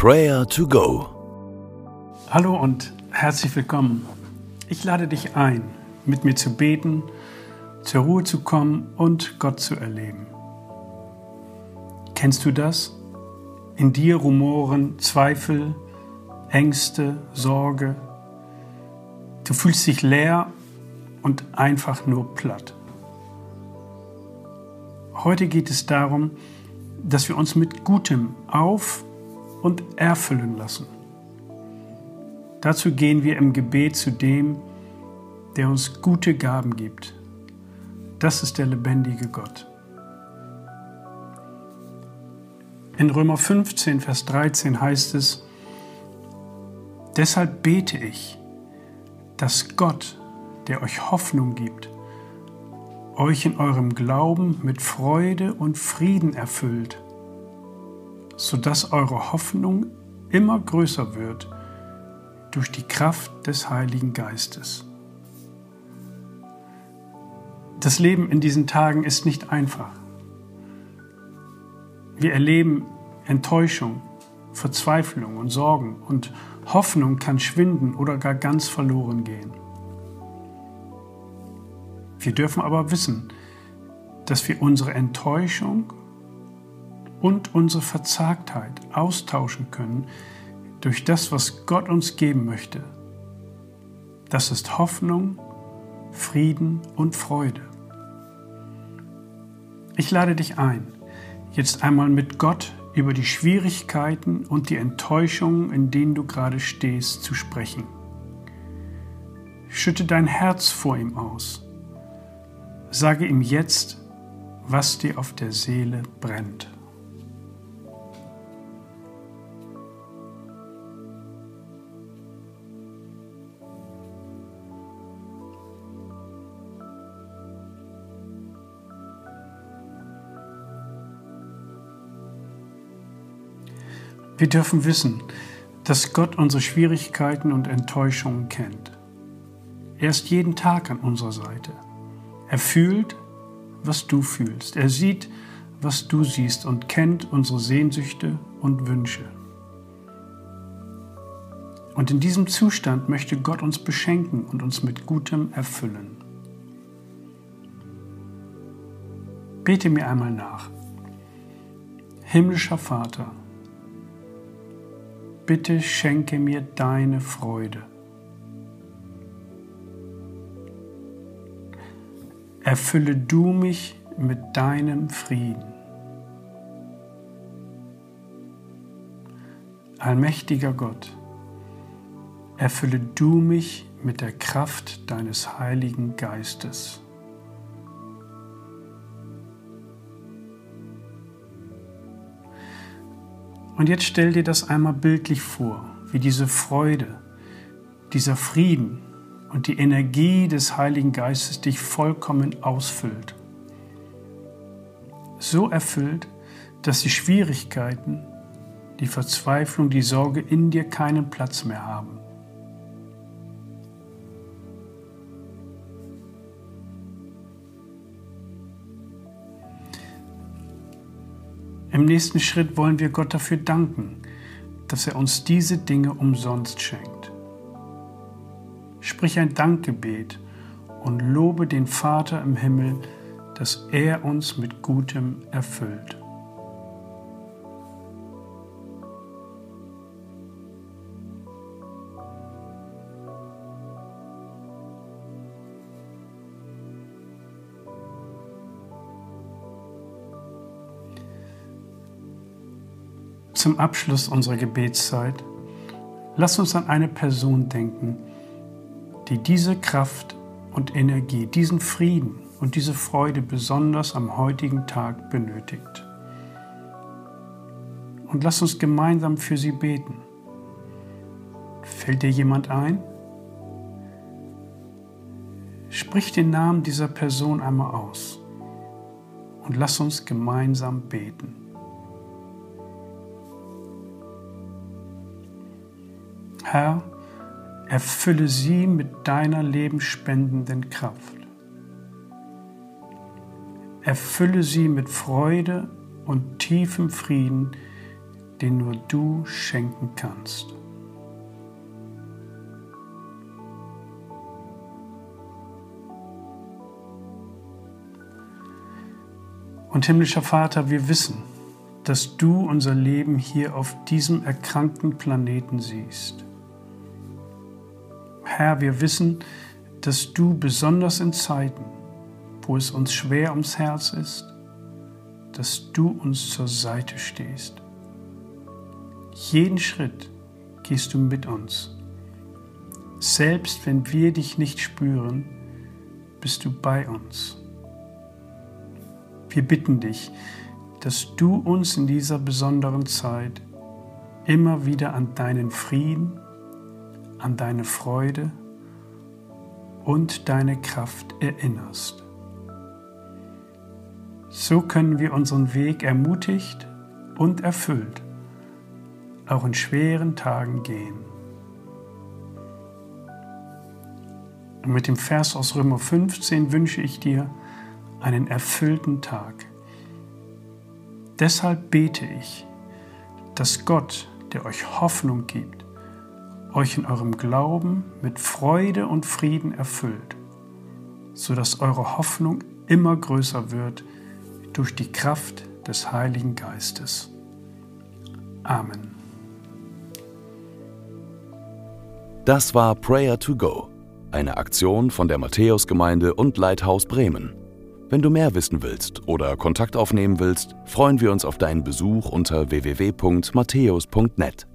Prayer to Go. Hallo und herzlich willkommen. Ich lade dich ein, mit mir zu beten, zur Ruhe zu kommen und Gott zu erleben. Kennst du das? In dir rumoren Zweifel, Ängste, Sorge. Du fühlst dich leer und einfach nur platt. Heute geht es darum, dass wir uns mit Gutem auf und erfüllen lassen. Dazu gehen wir im Gebet zu dem, der uns gute Gaben gibt. Das ist der lebendige Gott. In Römer 15, Vers 13 heißt es, Deshalb bete ich, dass Gott, der euch Hoffnung gibt, euch in eurem Glauben mit Freude und Frieden erfüllt, sodass eure Hoffnung immer größer wird durch die Kraft des Heiligen Geistes. Das Leben in diesen Tagen ist nicht einfach. Wir erleben Enttäuschung, Verzweiflung und Sorgen und Hoffnung kann schwinden oder gar ganz verloren gehen. Wir dürfen aber wissen, dass wir unsere Enttäuschung und unsere Verzagtheit austauschen können durch das, was Gott uns geben möchte. Das ist Hoffnung, Frieden und Freude. Ich lade dich ein, jetzt einmal mit Gott über die Schwierigkeiten und die Enttäuschungen, in denen du gerade stehst, zu sprechen. Schütte dein Herz vor ihm aus. Sage ihm jetzt, was dir auf der Seele brennt. Wir dürfen wissen, dass Gott unsere Schwierigkeiten und Enttäuschungen kennt. Er ist jeden Tag an unserer Seite. Er fühlt, was du fühlst. Er sieht, was du siehst und kennt unsere Sehnsüchte und Wünsche. Und in diesem Zustand möchte Gott uns beschenken und uns mit Gutem erfüllen. Bete mir einmal nach. Himmlischer Vater, bitte schenke mir deine Freude. Erfülle du mich mit deinem Frieden. Allmächtiger Gott, erfülle du mich mit der Kraft deines Heiligen Geistes. Und jetzt stell dir das einmal bildlich vor, wie diese Freude, dieser Frieden und die Energie des Heiligen Geistes dich vollkommen ausfüllt. So erfüllt, dass die Schwierigkeiten, die Verzweiflung, die Sorge in dir keinen Platz mehr haben. Im nächsten Schritt wollen wir Gott dafür danken, dass er uns diese Dinge umsonst schenkt. Sprich ein Dankgebet und lobe den Vater im Himmel, dass er uns mit Gutem erfüllt. Zum Abschluss unserer Gebetszeit, lass uns an eine Person denken, die diese Kraft und Energie, diesen Frieden und diese Freude besonders am heutigen Tag benötigt. Und lass uns gemeinsam für sie beten. Fällt dir jemand ein? Sprich den Namen dieser Person einmal aus und lass uns gemeinsam beten. Herr, erfülle sie mit deiner lebensspendenden Kraft. Erfülle sie mit Freude und tiefem Frieden, den nur du schenken kannst. Und himmlischer Vater, wir wissen, dass du unser Leben hier auf diesem erkrankten Planeten siehst. Herr, wir wissen, dass du besonders in Zeiten, wo es uns schwer ums Herz ist, dass du uns zur Seite stehst. Jeden Schritt gehst du mit uns. Selbst wenn wir dich nicht spüren, bist du bei uns. Wir bitten dich, dass du uns in dieser besonderen Zeit immer wieder an deinen Frieden, an deine Freude und deine Kraft erinnerst. So können wir unseren Weg ermutigt und erfüllt auch in schweren Tagen gehen. Und mit dem Vers aus Römer 15 wünsche ich dir einen erfüllten Tag. Deshalb bete ich, dass Gott, der euch Hoffnung gibt, euch in eurem Glauben mit Freude und Frieden erfüllt, sodass eure Hoffnung immer größer wird durch die Kraft des Heiligen Geistes. Amen. Das war Prayer to Go, eine Aktion von der Matthäusgemeinde und Leithaus Bremen. Wenn du mehr wissen willst oder Kontakt aufnehmen willst, freuen wir uns auf deinen Besuch unter www.matthäus.net.